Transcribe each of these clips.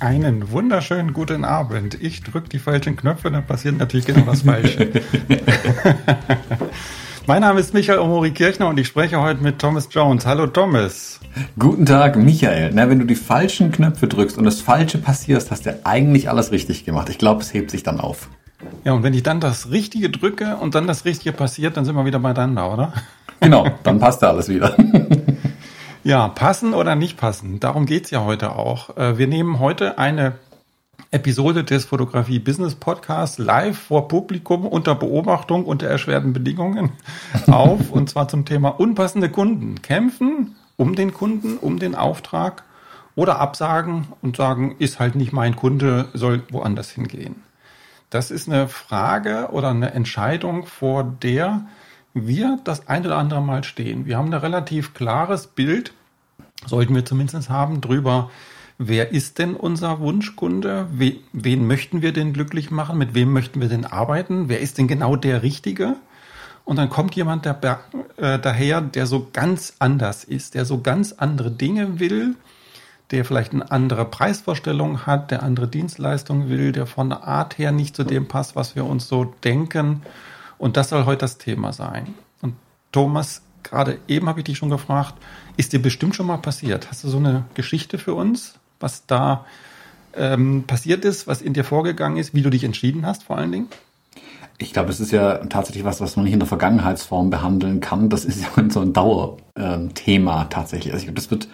Einen wunderschönen guten Abend. Ich drücke die falschen Knöpfe, dann passiert natürlich genau das Falsche. mein Name ist Michael Omori Kirchner und ich spreche heute mit Thomas Jones. Hallo Thomas. Guten Tag, Michael. Na, wenn du die falschen Knöpfe drückst und das Falsche passiert, hast du eigentlich alles richtig gemacht. Ich glaube, es hebt sich dann auf. Ja, und wenn ich dann das Richtige drücke und dann das Richtige passiert, dann sind wir wieder beieinander, oder? Genau, dann passt ja alles wieder. Ja, passen oder nicht passen, darum geht's ja heute auch. Äh, wir nehmen heute eine Episode des Fotografie Business Podcasts live vor Publikum unter Beobachtung unter erschwerten Bedingungen auf und zwar zum Thema unpassende Kunden. Kämpfen um den Kunden, um den Auftrag oder absagen und sagen, ist halt nicht mein Kunde, soll woanders hingehen. Das ist eine Frage oder eine Entscheidung, vor der wir das ein oder andere Mal stehen. Wir haben ein relativ klares Bild, sollten wir zumindest haben, drüber, wer ist denn unser Wunschkunde? Wen möchten wir denn glücklich machen? Mit wem möchten wir denn arbeiten? Wer ist denn genau der Richtige? Und dann kommt jemand der, äh, daher, der so ganz anders ist, der so ganz andere Dinge will, der vielleicht eine andere Preisvorstellung hat, der andere Dienstleistungen will, der von der Art her nicht zu dem passt, was wir uns so denken. Und das soll heute das Thema sein. Und Thomas, gerade eben habe ich dich schon gefragt, ist dir bestimmt schon mal passiert? Hast du so eine Geschichte für uns, was da ähm, passiert ist, was in dir vorgegangen ist, wie du dich entschieden hast vor allen Dingen? Ich glaube, das ist ja tatsächlich was, was man nicht in der Vergangenheitsform behandeln kann. Das ist ja so ein Dauerthema tatsächlich. Also ich glaube, das wird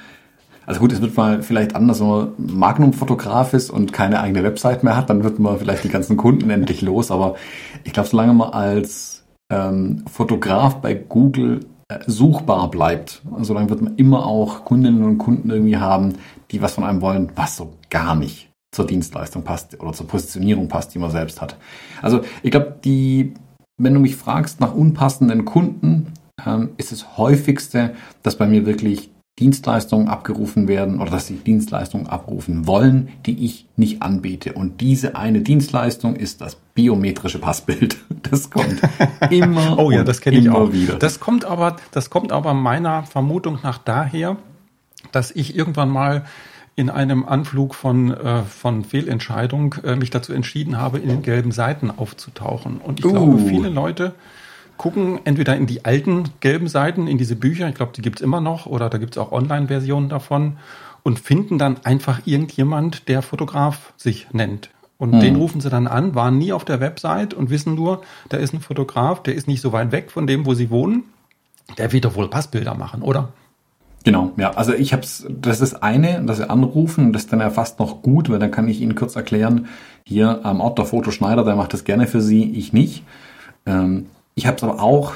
also gut, es wird mal vielleicht anders, wenn man Magnum-Fotograf ist und keine eigene Website mehr hat, dann wird man vielleicht die ganzen Kunden endlich los. Aber ich glaube, solange man als ähm, Fotograf bei Google äh, suchbar bleibt, solange wird man immer auch Kundinnen und Kunden irgendwie haben, die was von einem wollen, was so gar nicht zur Dienstleistung passt oder zur Positionierung passt, die man selbst hat. Also ich glaube, die, wenn du mich fragst nach unpassenden Kunden, ähm, ist das häufigste, dass bei mir wirklich Dienstleistungen abgerufen werden oder dass sie Dienstleistungen abrufen wollen, die ich nicht anbiete. Und diese eine Dienstleistung ist das biometrische Passbild. Das kommt immer. oh ja, das kenne ich auch wieder. Das kommt aber, das kommt aber meiner Vermutung nach daher, dass ich irgendwann mal in einem Anflug von, äh, von Fehlentscheidung äh, mich dazu entschieden habe, in den gelben Seiten aufzutauchen. Und ich uh. glaube, viele Leute gucken entweder in die alten gelben Seiten, in diese Bücher, ich glaube, die gibt's immer noch, oder da gibt's auch Online-Versionen davon und finden dann einfach irgendjemand, der Fotograf sich nennt. Und hm. den rufen sie dann an, waren nie auf der Website und wissen nur, da ist ein Fotograf, der ist nicht so weit weg von dem, wo sie wohnen. Der wird doch wohl Passbilder machen, oder? Genau, ja. Also ich hab's, das ist eine, dass sie anrufen, das ist dann ja fast noch gut, weil dann kann ich Ihnen kurz erklären, hier am Ort der Fotoschneider, der macht das gerne für Sie, ich nicht. Ähm, ich habe es aber auch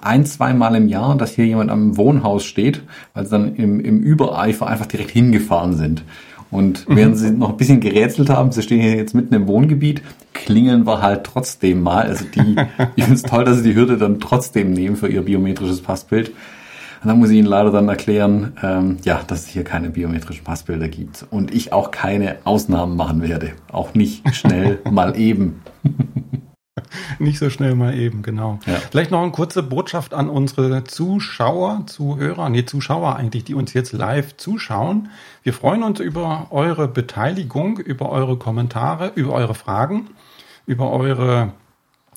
ein, zwei Mal im Jahr, dass hier jemand am Wohnhaus steht, weil sie dann im, im Übereifer einfach direkt hingefahren sind. Und mhm. während sie noch ein bisschen gerätselt haben, sie stehen hier jetzt mitten im Wohngebiet, klingeln wir halt trotzdem mal. Also die, ich finde es toll, dass sie die Hürde dann trotzdem nehmen für ihr biometrisches Passbild. Und dann muss ich Ihnen leider dann erklären, ähm, ja, dass es hier keine biometrischen Passbilder gibt und ich auch keine Ausnahmen machen werde. Auch nicht schnell mal eben. Nicht so schnell mal eben, genau. Ja. Vielleicht noch eine kurze Botschaft an unsere Zuschauer, Zuhörer, nee, Zuschauer eigentlich, die uns jetzt live zuschauen. Wir freuen uns über eure Beteiligung, über eure Kommentare, über eure Fragen, über eure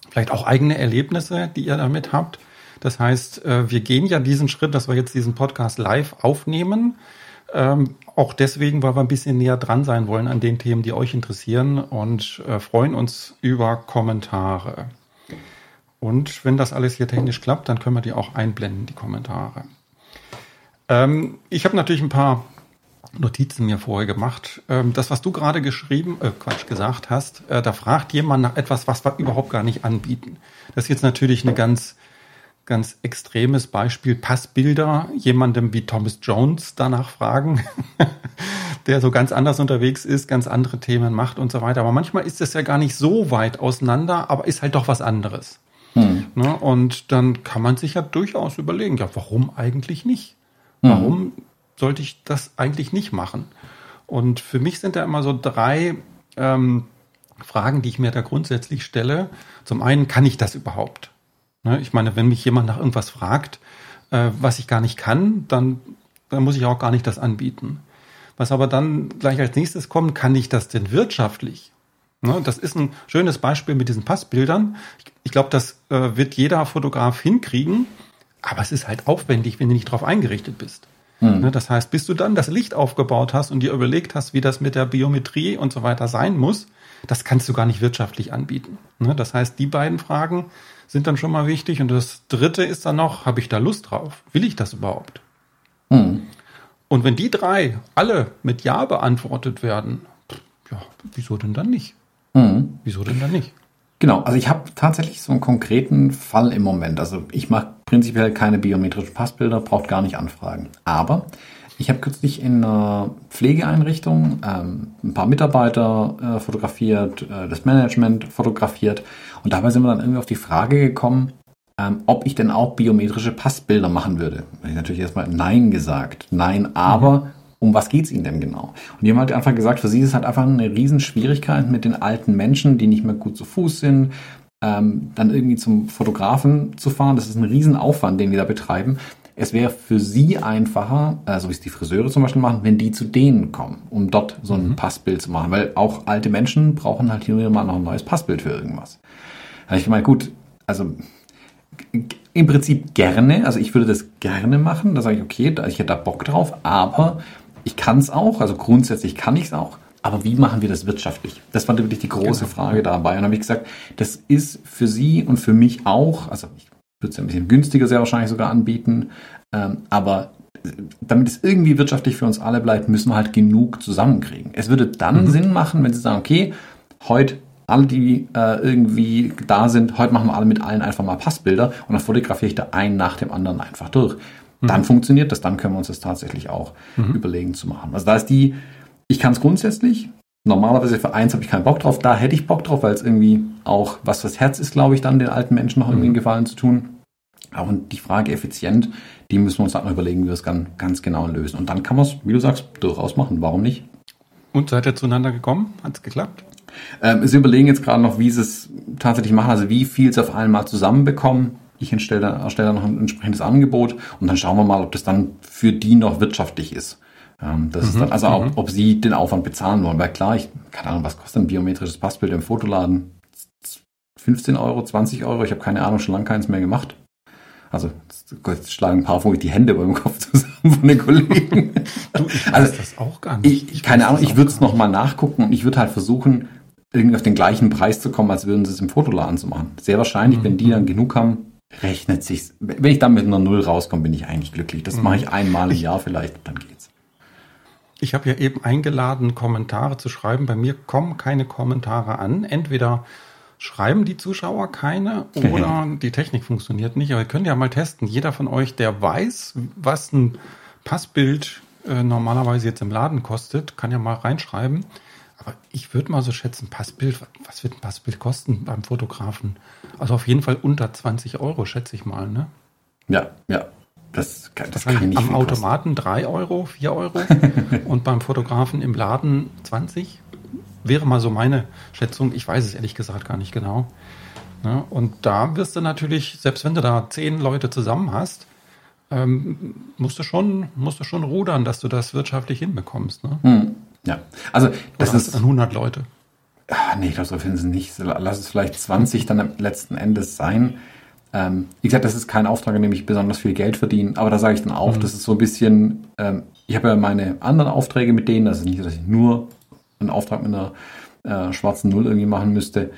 vielleicht auch eigene Erlebnisse, die ihr damit habt. Das heißt, äh, wir gehen ja diesen Schritt, dass wir jetzt diesen Podcast live aufnehmen. Ähm, auch deswegen, weil wir ein bisschen näher dran sein wollen an den Themen, die euch interessieren und äh, freuen uns über Kommentare. Und wenn das alles hier technisch klappt, dann können wir die auch einblenden, die Kommentare. Ähm, ich habe natürlich ein paar Notizen mir vorher gemacht. Ähm, das, was du gerade geschrieben, äh, Quatsch, gesagt hast, äh, da fragt jemand nach etwas, was wir überhaupt gar nicht anbieten. Das ist jetzt natürlich eine ganz ganz extremes Beispiel Passbilder jemandem wie Thomas Jones danach fragen, der so ganz anders unterwegs ist, ganz andere Themen macht und so weiter. Aber manchmal ist es ja gar nicht so weit auseinander, aber ist halt doch was anderes. Hm. Ne? Und dann kann man sich ja durchaus überlegen, ja, warum eigentlich nicht? Hm. Warum sollte ich das eigentlich nicht machen? Und für mich sind da immer so drei ähm, Fragen, die ich mir da grundsätzlich stelle. Zum einen, kann ich das überhaupt? Ne? Ich meine, wenn mich jemand nach irgendwas fragt, äh, was ich gar nicht kann, dann, dann muss ich auch gar nicht das anbieten. Was aber dann gleich als nächstes kommt, kann ich das denn wirtschaftlich? Ne, das ist ein schönes Beispiel mit diesen Passbildern. Ich, glaube, das äh, wird jeder Fotograf hinkriegen, aber es ist halt aufwendig, wenn du nicht darauf eingerichtet bist. Mhm. Ne, das heißt, bis du dann das Licht aufgebaut hast und dir überlegt hast, wie das mit der Biometrie und so weiter sein muss, das kannst du gar nicht wirtschaftlich anbieten. Das heißt, die beiden Fragen sind dann schon mal wichtig. Und das dritte ist dann noch, habe ich da Lust drauf? Will ich das überhaupt? Mhm. Und wenn die drei alle mit Ja beantwortet werden, ja, wieso denn dann nicht? Mhm. Wieso denn dann nicht? Genau, also ich habe tatsächlich so einen konkreten Fall im Moment. Also ich mache prinzipiell keine biometrischen Passbilder, braucht gar nicht anfragen. Aber ich habe kürzlich in einer Pflegeeinrichtung ähm, ein paar Mitarbeiter äh, fotografiert, äh, das Management fotografiert und dabei sind wir dann irgendwie auf die Frage gekommen, ähm, ob ich denn auch biometrische Passbilder machen würde. Da habe ich natürlich erstmal Nein gesagt. Nein, aber mhm. um was geht's Ihnen denn genau? Und die haben halt einfach gesagt, für sie ist es halt einfach eine Riesenschwierigkeit mit den alten Menschen, die nicht mehr gut zu Fuß sind, ähm, dann irgendwie zum Fotografen zu fahren. Das ist ein Riesenaufwand, den die da betreiben. Es wäre für sie einfacher, äh, so wie es die Friseure zum Beispiel machen, wenn die zu denen kommen, um dort so ein mhm. Passbild zu machen. Weil auch alte Menschen brauchen halt hier und mal noch ein neues Passbild für irgendwas. Habe ich gemeint, gut, also im Prinzip gerne, also ich würde das gerne machen, da sage ich, okay, ich hätte da Bock drauf, aber ich kann es auch, also grundsätzlich kann ich es auch, aber wie machen wir das wirtschaftlich? Das war wirklich die große genau. Frage dabei. Und habe ich gesagt, das ist für Sie und für mich auch, also ich würde es ja ein bisschen günstiger sehr wahrscheinlich sogar anbieten, ähm, aber damit es irgendwie wirtschaftlich für uns alle bleibt, müssen wir halt genug zusammenkriegen. Es würde dann mhm. Sinn machen, wenn Sie sagen, okay, heute alle, die äh, irgendwie da sind, heute machen wir alle mit allen einfach mal Passbilder und dann fotografiere ich da einen nach dem anderen einfach durch. Mhm. Dann funktioniert das, dann können wir uns das tatsächlich auch mhm. überlegen zu machen. Also da ist die, ich kann es grundsätzlich, normalerweise für eins habe ich keinen Bock drauf, da hätte ich Bock drauf, weil es irgendwie auch was das Herz ist, glaube ich, dann den alten Menschen noch irgendwie einen mhm. Gefallen zu tun. Aber die Frage effizient, die müssen wir uns dann noch überlegen, wie wir es ganz, ganz genau lösen. Und dann kann man es, wie du sagst, durchaus machen. Warum nicht? Und seid ihr zueinander gekommen? Hat es geklappt? Ähm, sie überlegen jetzt gerade noch, wie sie es tatsächlich machen, also wie viel sie auf einmal zusammenbekommen. Ich erstelle, erstelle noch ein entsprechendes Angebot und dann schauen wir mal, ob das dann für die noch wirtschaftlich ist. Ähm, das mhm, ist dann, also ob, mhm. ob, sie den Aufwand bezahlen wollen. Weil klar, ich, keine Ahnung, was kostet ein biometrisches Passbild im Fotoladen? 15 Euro, 20 Euro, ich habe keine Ahnung, schon lange keins mehr gemacht. Also jetzt schlagen ein paar von euch die Hände über dem Kopf zusammen von den Kollegen. Du, ich weiß also, das auch gar nicht. Ich, ich keine Ahnung, ich würde es nochmal nachgucken und ich würde halt versuchen, irgendwie auf den gleichen Preis zu kommen, als würden sie es im Fotoladen zu machen. Sehr wahrscheinlich, mhm. wenn die dann genug haben, rechnet sich's. Wenn ich dann mit einer Null rauskomme, bin ich eigentlich glücklich. Das mhm. mache ich einmal im Jahr vielleicht, dann geht's. Ich habe ja eben eingeladen, Kommentare zu schreiben. Bei mir kommen keine Kommentare an. Entweder schreiben die Zuschauer keine oder die Technik funktioniert nicht. Aber ihr könnt ja mal testen. Jeder von euch, der weiß, was ein Passbild äh, normalerweise jetzt im Laden kostet, kann ja mal reinschreiben. Aber ich würde mal so schätzen, Passbild, was wird ein Passbild kosten beim Fotografen? Also auf jeden Fall unter 20 Euro, schätze ich mal, ne? Ja, ja. Das, kann, das, kann nicht Am Automaten kosten. 3 Euro, 4 Euro und beim Fotografen im Laden 20. Wäre mal so meine Schätzung. Ich weiß es ehrlich gesagt gar nicht genau. Ne? Und da wirst du natürlich, selbst wenn du da zehn Leute zusammen hast, ähm, musst, du schon, musst du schon rudern, dass du das wirtschaftlich hinbekommst. Ne? Hm. Ja, also das Oder ist 100 Leute. Ach, nee, ich glaube, so finden sie nicht. Lass es vielleicht 20 dann letzten Endes sein. Ähm, wie gesagt, das ist kein Auftrag, an dem ich besonders viel Geld verdiene, aber da sage ich dann auch, mhm. das ist so ein bisschen, ähm, ich habe ja meine anderen Aufträge mit denen, das ist nicht, dass ich nur einen Auftrag mit einer äh, schwarzen Null irgendwie machen müsste.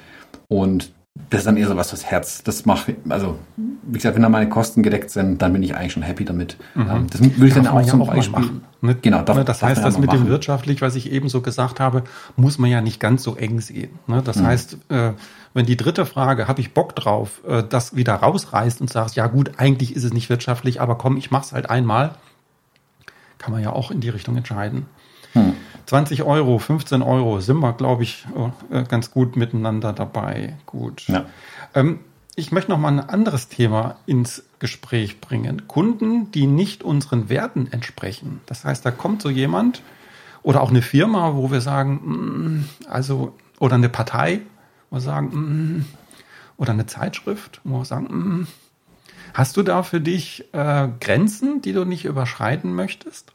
Und das ist dann eher so was fürs Herz. Das mache also wie gesagt, wenn da meine Kosten gedeckt sind, dann bin ich eigentlich schon happy damit. Mhm. Das würde ich dann auch zum auch Beispiel machen. Ne? Genau, darf, ne, das heißt, das mit machen. dem wirtschaftlich, was ich eben so gesagt habe, muss man ja nicht ganz so eng sehen. Ne? Das mhm. heißt, äh, wenn die dritte Frage, habe ich Bock drauf, äh, das wieder rausreißt und sagst, ja gut, eigentlich ist es nicht wirtschaftlich, aber komm, ich mach's halt einmal, kann man ja auch in die Richtung entscheiden. Mhm. 20 Euro, 15 Euro sind wir, glaube ich, äh, ganz gut miteinander dabei. Gut. Ja. Ähm, ich möchte noch mal ein anderes Thema ins Gespräch bringen. Kunden, die nicht unseren Werten entsprechen. Das heißt, da kommt so jemand oder auch eine Firma, wo wir sagen, mm, also, oder eine Partei, wo wir sagen, mm, oder eine Zeitschrift, wo wir sagen, mm, hast du da für dich äh, Grenzen, die du nicht überschreiten möchtest?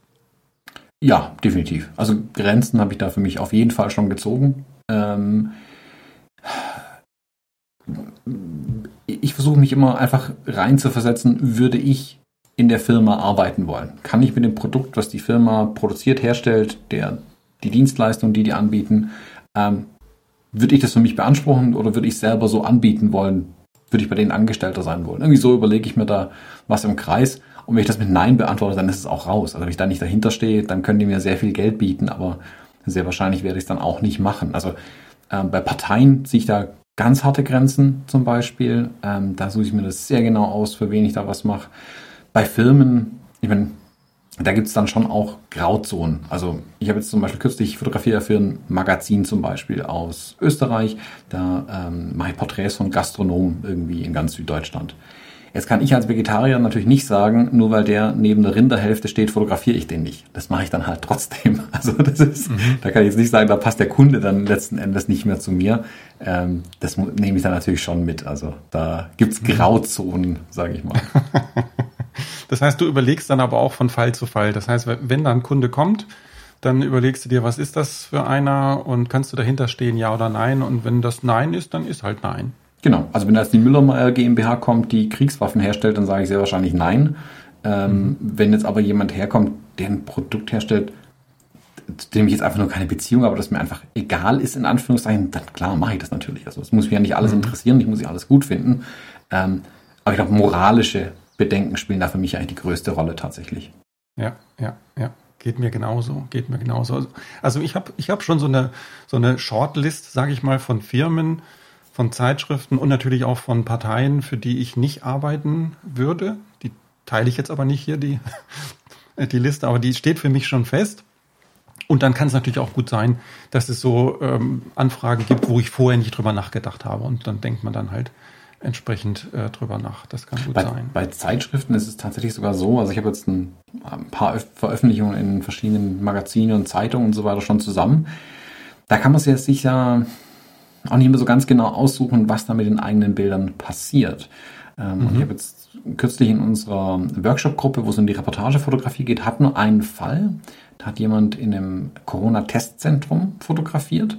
Ja, definitiv. Also Grenzen habe ich da für mich auf jeden Fall schon gezogen. Ähm, versuche mich immer einfach rein zu versetzen, würde ich in der Firma arbeiten wollen? Kann ich mit dem Produkt, was die Firma produziert, herstellt, der, die Dienstleistung, die die anbieten, ähm, würde ich das für mich beanspruchen oder würde ich selber so anbieten wollen? Würde ich bei denen Angestellter sein wollen? Irgendwie so überlege ich mir da was im Kreis. Und wenn ich das mit Nein beantworte, dann ist es auch raus. Also wenn ich da nicht dahinter stehe, dann können die mir sehr viel Geld bieten, aber sehr wahrscheinlich werde ich es dann auch nicht machen. Also ähm, bei Parteien sehe ich da ganz harte Grenzen zum Beispiel. Ähm, da suche ich mir das sehr genau aus, für wen ich da was mache. Bei Filmen, ich meine, da gibt es dann schon auch Grauzonen. Also ich habe jetzt zum Beispiel kürzlich fotografiert für ein Magazin zum Beispiel aus Österreich. Da ähm, mache ich Porträts von Gastronomen irgendwie in ganz Süddeutschland. Jetzt kann ich als Vegetarier natürlich nicht sagen, nur weil der neben der Rinderhälfte steht, fotografiere ich den nicht. Das mache ich dann halt trotzdem. Also das ist, mhm. da kann ich jetzt nicht sagen, da passt der Kunde dann letzten Endes nicht mehr zu mir. Ähm, das nehme ich dann natürlich schon mit. Also da gibt's mhm. Grauzonen, sage ich mal. Das heißt, du überlegst dann aber auch von Fall zu Fall. Das heißt, wenn dann ein Kunde kommt, dann überlegst du dir, was ist das für einer und kannst du dahinter stehen, ja oder nein. Und wenn das Nein ist, dann ist halt Nein. Genau. Also wenn da jetzt die Müller GmbH kommt, die Kriegswaffen herstellt, dann sage ich sehr wahrscheinlich Nein. Ähm, mhm. Wenn jetzt aber jemand herkommt, der ein Produkt herstellt, zu dem ich jetzt einfach nur keine Beziehung habe, das mir einfach egal ist, in Anführungszeichen, dann klar mache ich das natürlich. Also es muss mich ja nicht alles mhm. interessieren, ich muss ja alles gut finden. Ähm, aber ich glaube, moralische Bedenken spielen da für mich eigentlich die größte Rolle tatsächlich. Ja, ja, ja. Geht mir genauso, geht mir genauso. Also ich habe ich hab schon so eine, so eine Shortlist, sage ich mal, von Firmen, von Zeitschriften und natürlich auch von Parteien, für die ich nicht arbeiten würde. Die teile ich jetzt aber nicht hier, die, die Liste, aber die steht für mich schon fest. Und dann kann es natürlich auch gut sein, dass es so ähm, Anfragen gibt, wo ich vorher nicht drüber nachgedacht habe. Und dann denkt man dann halt, entsprechend äh, drüber nach. Das kann gut bei, sein. Bei Zeitschriften ist es tatsächlich sogar so, also ich habe jetzt ein, ein paar Veröffentlichungen in verschiedenen Magazinen und Zeitungen und so weiter schon zusammen. Da kann man sich jetzt sicher auch nicht mehr so ganz genau aussuchen, was da mit den eigenen Bildern passiert. Ähm, mhm. Und ich habe jetzt kürzlich in unserer Workshop-Gruppe, wo es um die Reportagefotografie geht, hat nur einen Fall. Da hat jemand in einem Corona-Testzentrum fotografiert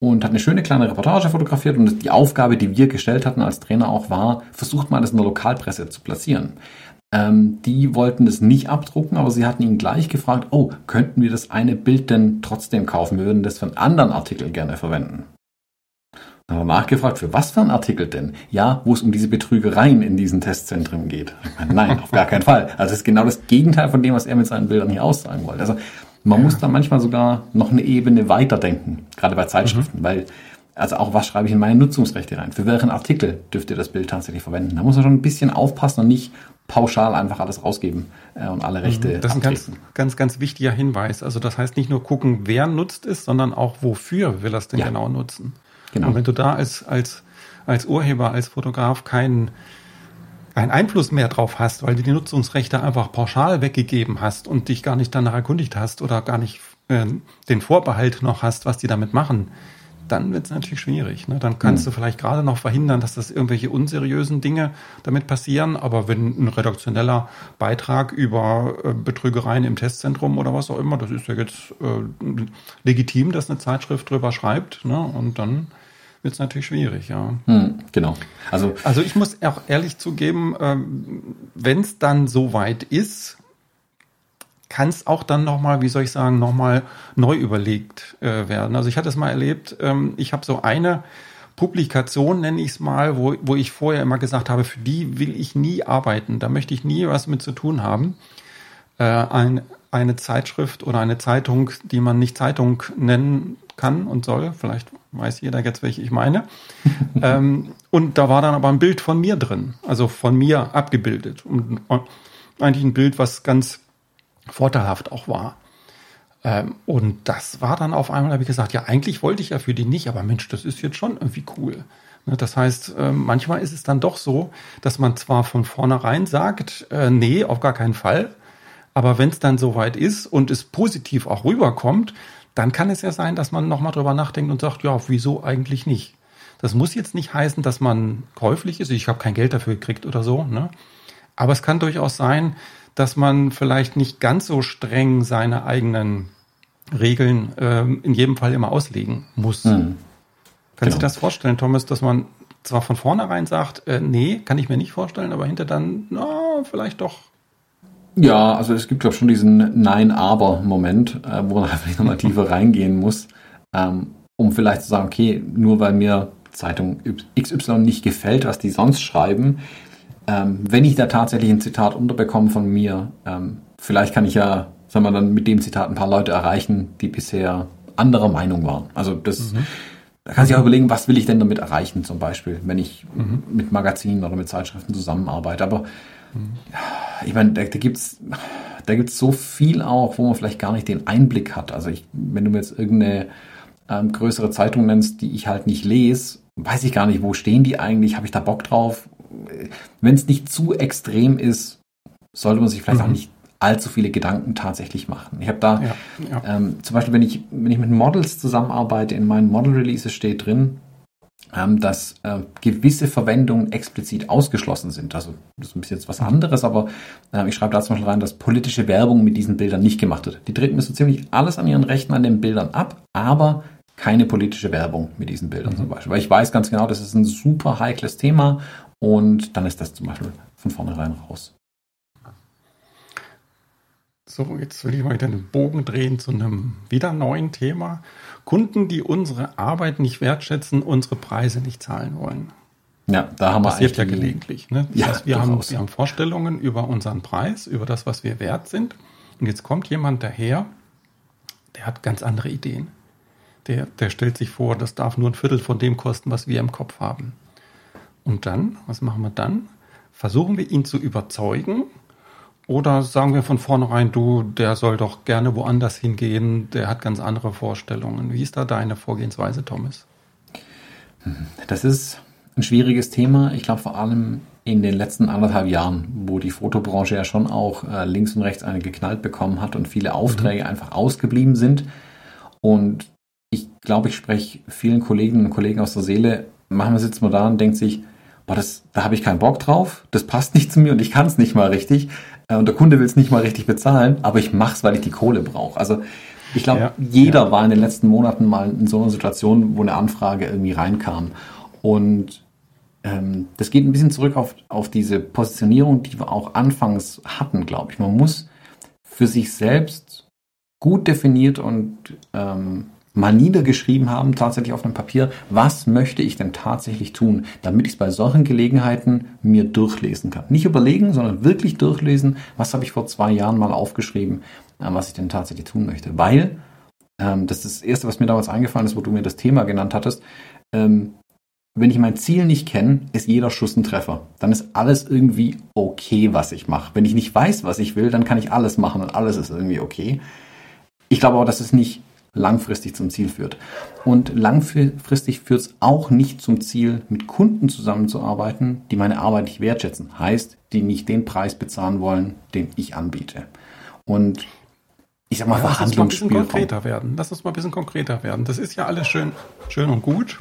und hat eine schöne kleine Reportage fotografiert und die Aufgabe, die wir gestellt hatten als Trainer auch war, versucht mal das in der Lokalpresse zu platzieren. Ähm, die wollten das nicht abdrucken, aber sie hatten ihn gleich gefragt, oh, könnten wir das eine Bild denn trotzdem kaufen? Wir würden das für einen anderen Artikel gerne verwenden. Dann haben wir nachgefragt, für was für einen Artikel denn? Ja, wo es um diese Betrügereien in diesen Testzentren geht. Nein, auf gar keinen Fall. Also das ist genau das Gegenteil von dem, was er mit seinen Bildern hier aussagen wollte. Also man ja. muss da manchmal sogar noch eine Ebene weiterdenken, gerade bei Zeitschriften, mhm. weil also auch was schreibe ich in meine Nutzungsrechte rein? Für welchen Artikel dürft ihr das Bild tatsächlich verwenden? Da muss man schon ein bisschen aufpassen und nicht pauschal einfach alles rausgeben äh, und alle Rechte. Mhm. Das ist ein ganz, ganz, ganz wichtiger Hinweis. Also das heißt nicht nur gucken, wer nutzt es, sondern auch wofür will er es denn ja. genau nutzen. Genau. Und wenn du da als, als, als Urheber, als Fotograf keinen keinen Einfluss mehr drauf hast, weil du die Nutzungsrechte einfach pauschal weggegeben hast und dich gar nicht danach erkundigt hast oder gar nicht äh, den Vorbehalt noch hast, was die damit machen, dann wird es natürlich schwierig. Ne? Dann kannst mhm. du vielleicht gerade noch verhindern, dass das irgendwelche unseriösen Dinge damit passieren. Aber wenn ein redaktioneller Beitrag über äh, Betrügereien im Testzentrum oder was auch immer, das ist ja jetzt äh, legitim, dass eine Zeitschrift drüber schreibt. Ne? Und dann wird es natürlich schwierig, ja. Hm, genau. Also, also ich muss auch ehrlich zugeben, ähm, wenn es dann so weit ist, kann es auch dann nochmal, wie soll ich sagen, nochmal neu überlegt äh, werden. Also ich hatte es mal erlebt, ähm, ich habe so eine Publikation, nenne ich es mal, wo, wo ich vorher immer gesagt habe, für die will ich nie arbeiten, da möchte ich nie was mit zu tun haben. Äh, ein, eine Zeitschrift oder eine Zeitung, die man nicht Zeitung nennen kann und soll. Vielleicht weiß jeder jetzt, welche ich meine. ähm, und da war dann aber ein Bild von mir drin, also von mir abgebildet. Und, und eigentlich ein Bild, was ganz vorteilhaft auch war. Ähm, und das war dann auf einmal, habe ich gesagt, ja, eigentlich wollte ich ja für die nicht, aber Mensch, das ist jetzt schon irgendwie cool. Ne, das heißt, äh, manchmal ist es dann doch so, dass man zwar von vornherein sagt, äh, nee, auf gar keinen Fall, aber wenn es dann soweit ist und es positiv auch rüberkommt, dann kann es ja sein, dass man nochmal drüber nachdenkt und sagt, ja, wieso eigentlich nicht? Das muss jetzt nicht heißen, dass man käuflich ist. Ich habe kein Geld dafür gekriegt oder so. Ne? Aber es kann durchaus sein, dass man vielleicht nicht ganz so streng seine eigenen Regeln ähm, in jedem Fall immer auslegen muss. Mhm. Können genau. Sie das vorstellen, Thomas, dass man zwar von vornherein sagt, äh, nee, kann ich mir nicht vorstellen, aber hinter dann, na, vielleicht doch. Ja, also es gibt glaube schon diesen Nein-Aber-Moment, äh, wo man einfach nochmal tiefer reingehen muss, ähm, um vielleicht zu sagen, okay, nur weil mir Zeitung XY nicht gefällt, was die sonst schreiben, ähm, wenn ich da tatsächlich ein Zitat unterbekomme von mir, ähm, vielleicht kann ich ja, sagen wir dann mit dem Zitat ein paar Leute erreichen, die bisher anderer Meinung waren. Also das, mhm. da kann sich auch überlegen, was will ich denn damit erreichen, zum Beispiel, wenn ich mhm. mit Magazinen oder mit Zeitschriften zusammenarbeite. Aber. Ich meine, da, da gibt's da gibt's so viel auch, wo man vielleicht gar nicht den Einblick hat. Also ich, wenn du mir jetzt irgendeine ähm, größere Zeitung nennst, die ich halt nicht lese, weiß ich gar nicht, wo stehen die eigentlich, habe ich da Bock drauf? Wenn es nicht zu extrem ist, sollte man sich vielleicht mhm. auch nicht allzu viele Gedanken tatsächlich machen. Ich habe da ja, ja. Ähm, zum Beispiel, wenn ich, wenn ich mit Models zusammenarbeite, in meinen Model Releases steht drin, dass äh, gewisse Verwendungen explizit ausgeschlossen sind. Also das ist ein bisschen jetzt was anderes, aber äh, ich schreibe da zum Beispiel rein, dass politische Werbung mit diesen Bildern nicht gemacht wird. Die treten mir so ziemlich alles an ihren Rechten an den Bildern ab, aber keine politische Werbung mit diesen Bildern mhm. zum Beispiel. Weil ich weiß ganz genau, das ist ein super heikles Thema und dann ist das zum Beispiel von vornherein raus. So, jetzt will ich mal wieder den Bogen drehen zu einem wieder neuen Thema. Kunden, die unsere Arbeit nicht wertschätzen, unsere Preise nicht zahlen wollen. Ja, da haben wir passiert ja gelegentlich. Ne? Das ja, heißt, wir haben, wir haben Vorstellungen über unseren Preis, über das, was wir wert sind. Und jetzt kommt jemand daher, der hat ganz andere Ideen. Der, der stellt sich vor, das darf nur ein Viertel von dem kosten, was wir im Kopf haben. Und dann, was machen wir dann? Versuchen wir ihn zu überzeugen oder sagen wir von vornherein, du, der soll doch gerne woanders hingehen, der hat ganz andere Vorstellungen. Wie ist da deine Vorgehensweise, Thomas? Das ist ein schwieriges Thema. Ich glaube vor allem in den letzten anderthalb Jahren, wo die Fotobranche ja schon auch äh, links und rechts eine geknallt bekommen hat und viele Aufträge mhm. einfach ausgeblieben sind. Und ich glaube, ich spreche vielen Kolleginnen und Kollegen aus der Seele. Manchmal sitzt man da und denkt sich, boah, das, da habe ich keinen Bock drauf, das passt nicht zu mir und ich kann es nicht mal richtig. Äh, und der Kunde will es nicht mal richtig bezahlen, aber ich mache es, weil ich die Kohle brauche. Also ich glaube, ja, jeder ja. war in den letzten Monaten mal in so einer Situation, wo eine Anfrage irgendwie reinkam. Und ähm, das geht ein bisschen zurück auf, auf diese Positionierung, die wir auch anfangs hatten, glaube ich. Man muss für sich selbst gut definiert und ähm, mal niedergeschrieben haben, tatsächlich auf einem Papier, was möchte ich denn tatsächlich tun, damit ich es bei solchen Gelegenheiten mir durchlesen kann. Nicht überlegen, sondern wirklich durchlesen, was habe ich vor zwei Jahren mal aufgeschrieben, äh, was ich denn tatsächlich tun möchte. Weil, ähm, das ist das Erste, was mir damals eingefallen ist, wo du mir das Thema genannt hattest, ähm, wenn ich mein Ziel nicht kenne, ist jeder Schuss ein Treffer. Dann ist alles irgendwie okay, was ich mache. Wenn ich nicht weiß, was ich will, dann kann ich alles machen und alles ist irgendwie okay. Ich glaube aber, dass es nicht langfristig zum Ziel führt. Und langfristig führt es auch nicht zum Ziel, mit Kunden zusammenzuarbeiten, die meine Arbeit nicht wertschätzen. Heißt, die nicht den Preis bezahlen wollen, den ich anbiete. Und ich sag mal, ja, Verhandlungsspielraum. Lass uns mal ein bisschen konkreter werden. Lass uns mal ein bisschen konkreter werden. Das ist ja alles schön, schön und gut,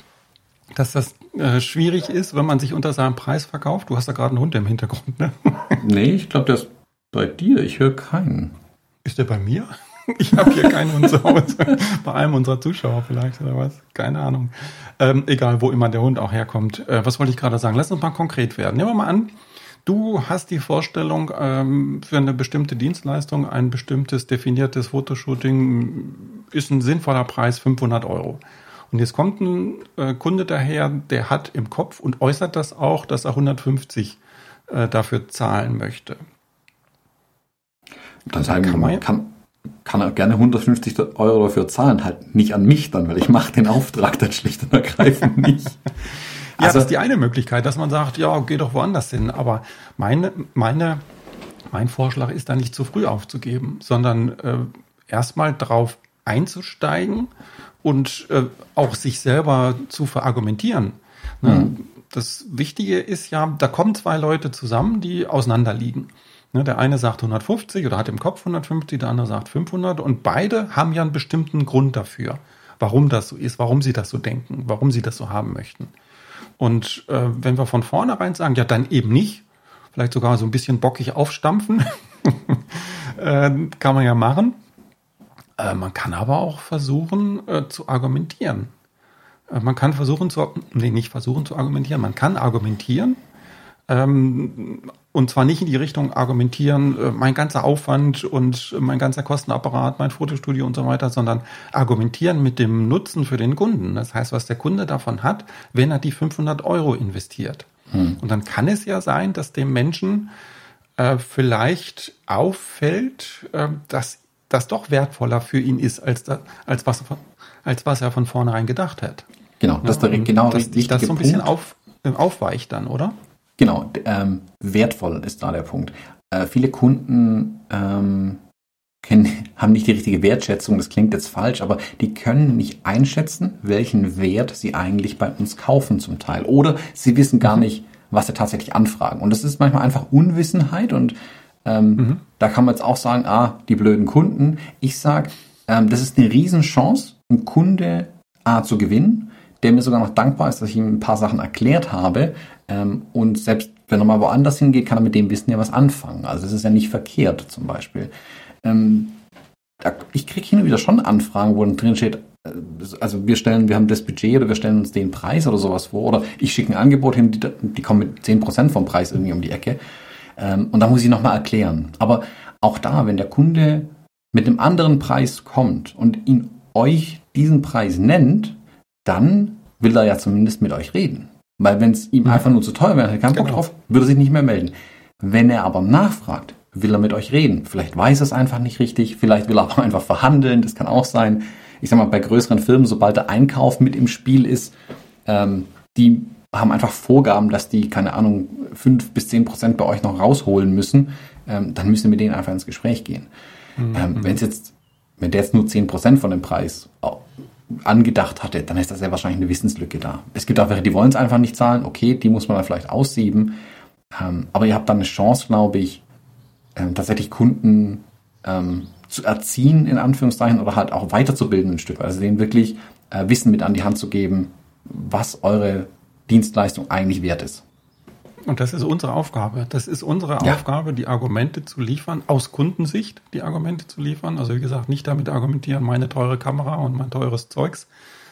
dass das äh, schwierig ist, wenn man sich unter seinem Preis verkauft. Du hast da gerade einen Hund im Hintergrund, ne? nee, ich glaube, der ist bei dir. Ich höre keinen. Ist der bei mir? Ich habe hier keinen Hund zu Hause. Bei einem unserer Zuschauer vielleicht oder was? Keine Ahnung. Ähm, egal, wo immer der Hund auch herkommt. Äh, was wollte ich gerade sagen? Lass uns mal konkret werden. Nehmen wir mal an, du hast die Vorstellung, ähm, für eine bestimmte Dienstleistung, ein bestimmtes definiertes Fotoshooting ist ein sinnvoller Preis 500 Euro. Und jetzt kommt ein äh, Kunde daher, der hat im Kopf und äußert das auch, dass er 150 äh, dafür zahlen möchte. Dann sagen kann man, kann, kann er gerne 150 Euro dafür zahlen, halt nicht an mich dann, weil ich mache den Auftrag dann schlicht und ergreifend nicht. ja, also, das ist die eine Möglichkeit, dass man sagt, ja, geh doch woanders hin. Aber meine, meine, mein Vorschlag ist da nicht zu früh aufzugeben, sondern äh, erstmal drauf einzusteigen und äh, auch sich selber zu verargumentieren. Ne? Mhm. Das Wichtige ist ja, da kommen zwei Leute zusammen, die auseinanderliegen. Ne, der eine sagt 150 oder hat im Kopf 150, der andere sagt 500 und beide haben ja einen bestimmten Grund dafür, warum das so ist, warum sie das so denken, warum sie das so haben möchten. Und äh, wenn wir von vornherein sagen, ja, dann eben nicht, vielleicht sogar so ein bisschen bockig aufstampfen. äh, kann man ja machen. Äh, man kann aber auch versuchen äh, zu argumentieren. Äh, man kann versuchen zu, nee, nicht versuchen zu argumentieren, man kann argumentieren. Ähm, und zwar nicht in die Richtung argumentieren, äh, mein ganzer Aufwand und mein ganzer Kostenapparat, mein Fotostudio und so weiter, sondern argumentieren mit dem Nutzen für den Kunden. Das heißt, was der Kunde davon hat, wenn er die 500 Euro investiert. Hm. Und dann kann es ja sein, dass dem Menschen äh, vielleicht auffällt, äh, dass das doch wertvoller für ihn ist, als, da, als, was, als was er von vornherein gedacht hat. Genau, das ist der genau dass dich das so ein bisschen auf, äh, aufweicht dann, oder? Genau, ähm, wertvoll ist da der Punkt. Äh, viele Kunden ähm, kennen, haben nicht die richtige Wertschätzung, das klingt jetzt falsch, aber die können nicht einschätzen, welchen Wert sie eigentlich bei uns kaufen zum Teil. Oder sie wissen gar mhm. nicht, was sie tatsächlich anfragen. Und das ist manchmal einfach Unwissenheit und ähm, mhm. da kann man jetzt auch sagen, ah, die blöden Kunden. Ich sage, ähm, das ist eine Riesenchance, einen Kunde A zu gewinnen, der mir sogar noch dankbar ist, dass ich ihm ein paar Sachen erklärt habe, ähm, und selbst wenn er mal woanders hingeht, kann er mit dem Wissen ja was anfangen. Also es ist ja nicht verkehrt zum Beispiel. Ähm, ich kriege hin und wieder schon Anfragen, wo drin steht, äh, also wir stellen, wir haben das Budget oder wir stellen uns den Preis oder sowas vor oder ich schicke ein Angebot hin, die, die kommen mit 10% vom Preis irgendwie um die Ecke. Ähm, und da muss ich nochmal erklären. Aber auch da, wenn der Kunde mit einem anderen Preis kommt und ihn euch diesen Preis nennt, dann will er ja zumindest mit euch reden. Weil wenn es ihm mhm. einfach nur zu teuer wäre, hätte er keinen Bock genau. drauf, würde er sich nicht mehr melden. Wenn er aber nachfragt, will er mit euch reden. Vielleicht weiß er es einfach nicht richtig, vielleicht will er aber einfach verhandeln, das kann auch sein. Ich sag mal, bei größeren Firmen, sobald der Einkauf mit im Spiel ist, ähm, die haben einfach Vorgaben, dass die, keine Ahnung, fünf bis zehn Prozent bei euch noch rausholen müssen, ähm, dann müssen wir mit denen einfach ins Gespräch gehen. Mhm. Ähm, wenn es jetzt, wenn der jetzt nur zehn Prozent von dem Preis angedacht hatte, dann ist da sehr wahrscheinlich eine Wissenslücke da. Es gibt auch welche, die wollen es einfach nicht zahlen. Okay, die muss man dann vielleicht aussieben. Ähm, aber ihr habt dann eine Chance, glaube ich, ähm, tatsächlich Kunden ähm, zu erziehen, in Anführungszeichen, oder halt auch weiterzubilden ein Stück. Also denen wirklich äh, Wissen mit an die Hand zu geben, was eure Dienstleistung eigentlich wert ist. Und das ist unsere Aufgabe. Das ist unsere ja. Aufgabe, die Argumente zu liefern, aus Kundensicht die Argumente zu liefern. Also wie gesagt, nicht damit argumentieren, meine teure Kamera und mein teures Zeugs,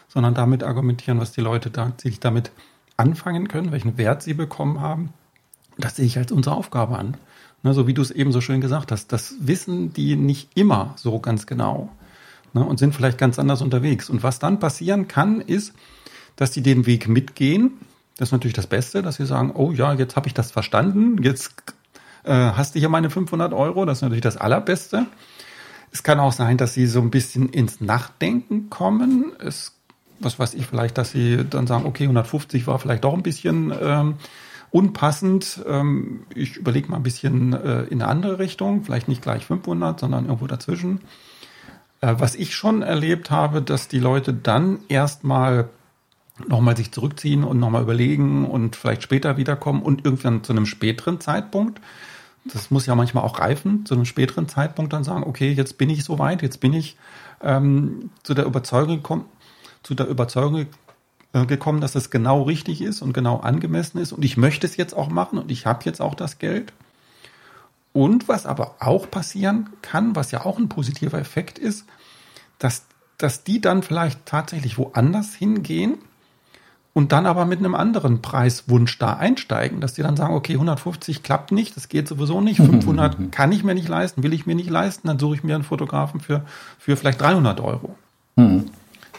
sondern damit argumentieren, was die Leute tatsächlich damit anfangen können, welchen Wert sie bekommen haben. Das sehe ich als unsere Aufgabe an. Ne, so wie du es eben so schön gesagt hast, das wissen die nicht immer so ganz genau ne, und sind vielleicht ganz anders unterwegs. Und was dann passieren kann, ist, dass die den Weg mitgehen, das ist natürlich das Beste, dass sie sagen, oh ja, jetzt habe ich das verstanden, jetzt äh, hast du hier meine 500 Euro, das ist natürlich das Allerbeste. Es kann auch sein, dass sie so ein bisschen ins Nachdenken kommen. Es, was weiß ich, vielleicht, dass sie dann sagen, okay, 150 war vielleicht doch ein bisschen ähm, unpassend. Ähm, ich überlege mal ein bisschen äh, in eine andere Richtung, vielleicht nicht gleich 500, sondern irgendwo dazwischen. Äh, was ich schon erlebt habe, dass die Leute dann erstmal nochmal sich zurückziehen und nochmal überlegen und vielleicht später wiederkommen und irgendwann zu einem späteren Zeitpunkt. Das muss ja manchmal auch reifen, zu einem späteren Zeitpunkt dann sagen, okay, jetzt bin ich soweit, jetzt bin ich ähm, zu der Überzeugung gekommen, zu der Überzeugung äh, gekommen, dass es genau richtig ist und genau angemessen ist und ich möchte es jetzt auch machen und ich habe jetzt auch das Geld. Und was aber auch passieren kann, was ja auch ein positiver Effekt ist, dass, dass die dann vielleicht tatsächlich woanders hingehen und dann aber mit einem anderen Preiswunsch da einsteigen, dass die dann sagen, okay, 150 klappt nicht, das geht sowieso nicht, 500 kann ich mir nicht leisten, will ich mir nicht leisten, dann suche ich mir einen Fotografen für, für vielleicht 300 Euro. Mhm.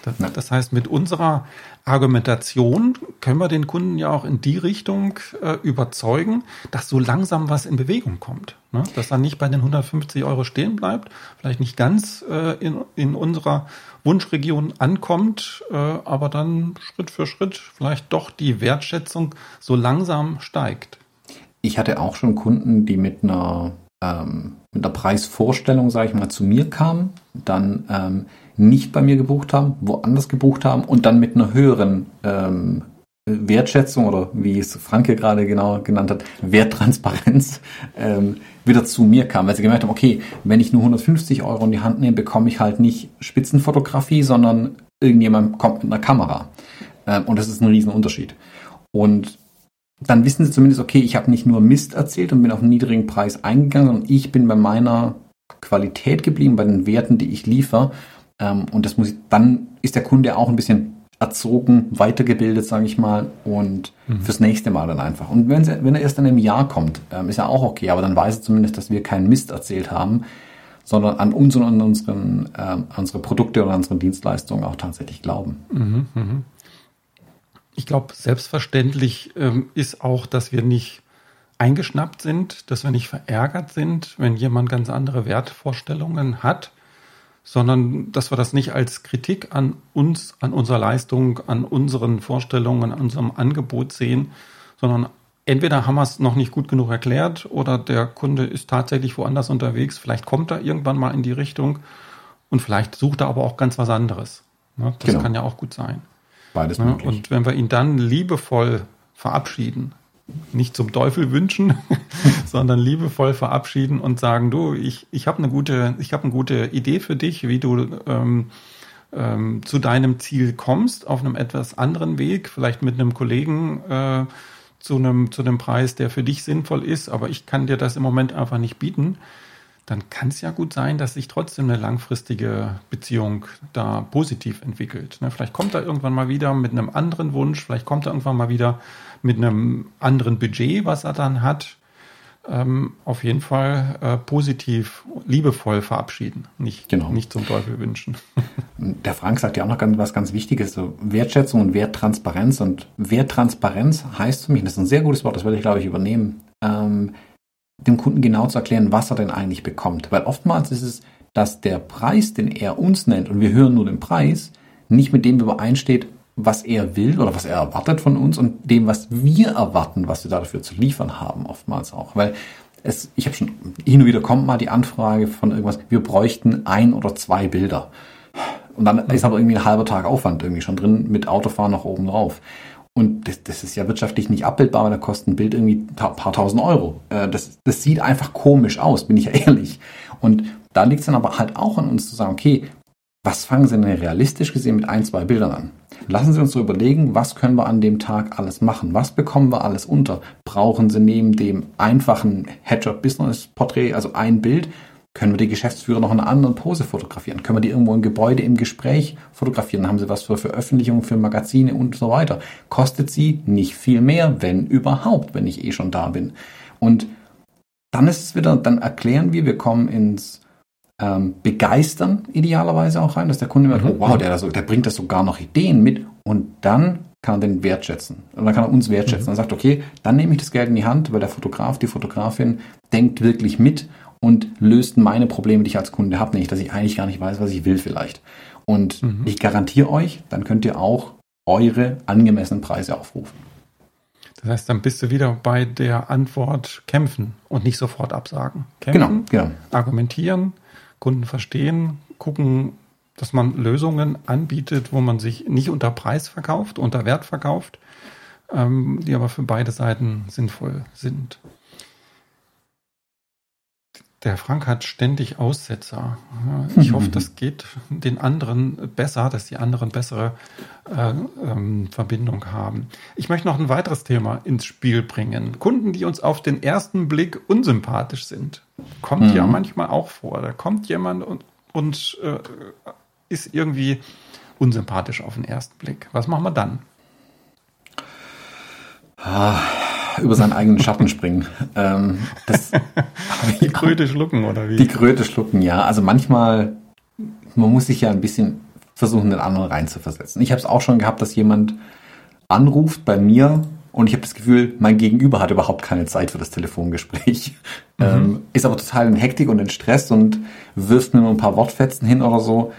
Das, das, heißt, mit unserer Argumentation können wir den Kunden ja auch in die Richtung äh, überzeugen, dass so langsam was in Bewegung kommt. Ne? Dass er nicht bei den 150 Euro stehen bleibt, vielleicht nicht ganz äh, in, in unserer Wunschregion ankommt, äh, aber dann Schritt für Schritt vielleicht doch die Wertschätzung so langsam steigt. Ich hatte auch schon Kunden, die mit einer, ähm, mit einer Preisvorstellung, sage ich mal, zu mir kamen, dann ähm, nicht bei mir gebucht haben, woanders gebucht haben und dann mit einer höheren ähm, Wertschätzung oder wie es Franke gerade genau genannt hat, Werttransparenz ähm, wieder zu mir kam, weil sie gemerkt haben, okay, wenn ich nur 150 Euro in die Hand nehme, bekomme ich halt nicht Spitzenfotografie, sondern irgendjemand kommt mit einer Kamera. Ähm, und das ist ein Riesenunterschied. Und dann wissen sie zumindest, okay, ich habe nicht nur Mist erzählt und bin auf einen niedrigen Preis eingegangen, sondern ich bin bei meiner Qualität geblieben, bei den Werten, die ich liefere. Ähm, und das muss ich, dann ist der Kunde auch ein bisschen erzogen, weitergebildet, sage ich mal, und mhm. fürs nächste Mal dann einfach. Und wenn, wenn er erst in einem Jahr kommt, ähm, ist ja auch okay, aber dann weiß er zumindest, dass wir keinen Mist erzählt haben, sondern an uns und an unseren, äh, unsere Produkte oder unsere Dienstleistungen auch tatsächlich glauben. Mhm, mh. Ich glaube, selbstverständlich ähm, ist auch, dass wir nicht eingeschnappt sind, dass wir nicht verärgert sind, wenn jemand ganz andere Wertvorstellungen hat, sondern dass wir das nicht als Kritik an uns, an unserer Leistung, an unseren Vorstellungen, an unserem Angebot sehen, sondern entweder haben wir es noch nicht gut genug erklärt oder der Kunde ist tatsächlich woanders unterwegs. Vielleicht kommt er irgendwann mal in die Richtung und vielleicht sucht er aber auch ganz was anderes. Ne? Das genau. kann ja auch gut sein. Beides ne? möglich. Und wenn wir ihn dann liebevoll verabschieden, nicht zum Teufel wünschen, sondern liebevoll verabschieden und sagen, du, ich, ich habe eine gute, ich habe eine gute Idee für dich, wie du ähm, ähm, zu deinem Ziel kommst, auf einem etwas anderen Weg, vielleicht mit einem Kollegen äh, zu einem, zu einem Preis, der für dich sinnvoll ist, aber ich kann dir das im Moment einfach nicht bieten, dann kann es ja gut sein, dass sich trotzdem eine langfristige Beziehung da positiv entwickelt. Ne? Vielleicht kommt er irgendwann mal wieder mit einem anderen Wunsch, vielleicht kommt er irgendwann mal wieder mit einem anderen Budget, was er dann hat. Ähm, auf jeden Fall äh, positiv, liebevoll verabschieden, nicht, genau. nicht zum Teufel wünschen. Der Frank sagt ja auch noch ganz, was ganz Wichtiges, so Wertschätzung und Werttransparenz. Und Werttransparenz heißt für mich, das ist ein sehr gutes Wort, das werde ich, glaube ich, übernehmen, ähm, dem Kunden genau zu erklären, was er denn eigentlich bekommt. Weil oftmals ist es, dass der Preis, den er uns nennt, und wir hören nur den Preis, nicht mit dem übereinsteht, was er will oder was er erwartet von uns und dem, was wir erwarten, was wir dafür zu liefern haben, oftmals auch. Weil es, ich habe schon, hin und wieder kommt mal die Anfrage von irgendwas, wir bräuchten ein oder zwei Bilder. Und dann ist aber irgendwie ein halber Tag Aufwand irgendwie schon drin, mit Autofahren noch oben drauf. Und das, das ist ja wirtschaftlich nicht abbildbar, weil da kostet ein Bild irgendwie ein paar tausend Euro. Äh, das, das sieht einfach komisch aus, bin ich ja ehrlich. Und da liegt es dann aber halt auch an uns zu sagen, okay, was fangen Sie denn realistisch gesehen mit ein, zwei Bildern an? Lassen Sie uns so überlegen, was können wir an dem Tag alles machen? Was bekommen wir alles unter? Brauchen Sie neben dem einfachen Headshot-Business-Porträt, also ein Bild, können wir die Geschäftsführer noch in einer anderen Pose fotografieren? Können wir die irgendwo im Gebäude im Gespräch fotografieren? Haben sie was für Veröffentlichungen, für Magazine und so weiter? Kostet sie nicht viel mehr, wenn überhaupt, wenn ich eh schon da bin. Und dann ist es wieder, dann erklären wir, wir kommen ins ähm, Begeistern idealerweise auch rein, dass der Kunde merkt, mhm. oh wow, der, der bringt das sogar noch Ideen mit und dann kann er den wertschätzen. Und dann kann er uns wertschätzen. Mhm. Er sagt, okay, dann nehme ich das Geld in die Hand, weil der Fotograf, die Fotografin denkt wirklich mit und löst meine Probleme, die ich als Kunde habe, nämlich, dass ich eigentlich gar nicht weiß, was ich will vielleicht. Und mhm. ich garantiere euch, dann könnt ihr auch eure angemessenen Preise aufrufen. Das heißt, dann bist du wieder bei der Antwort kämpfen und nicht sofort absagen. Kämpfen, genau, genau. argumentieren, Kunden verstehen, gucken, dass man Lösungen anbietet, wo man sich nicht unter Preis verkauft, unter Wert verkauft, ähm, die aber für beide Seiten sinnvoll sind. Der Frank hat ständig Aussetzer. Ich hoffe, das geht den anderen besser, dass die anderen bessere äh, ähm, Verbindung haben. Ich möchte noch ein weiteres Thema ins Spiel bringen. Kunden, die uns auf den ersten Blick unsympathisch sind. Kommt mhm. ja manchmal auch vor. Da kommt jemand und, und äh, ist irgendwie unsympathisch auf den ersten Blick. Was machen wir dann? Ah über seinen eigenen Schatten springen. Ähm, die Kröte schlucken, oder wie? Die Kröte schlucken, ja. Also manchmal, man muss sich ja ein bisschen versuchen, den anderen reinzuversetzen. Ich habe es auch schon gehabt, dass jemand anruft bei mir und ich habe das Gefühl, mein Gegenüber hat überhaupt keine Zeit für das Telefongespräch. Mhm. Ähm, ist aber total in Hektik und in Stress und wirft mir nur ein paar Wortfetzen hin oder so.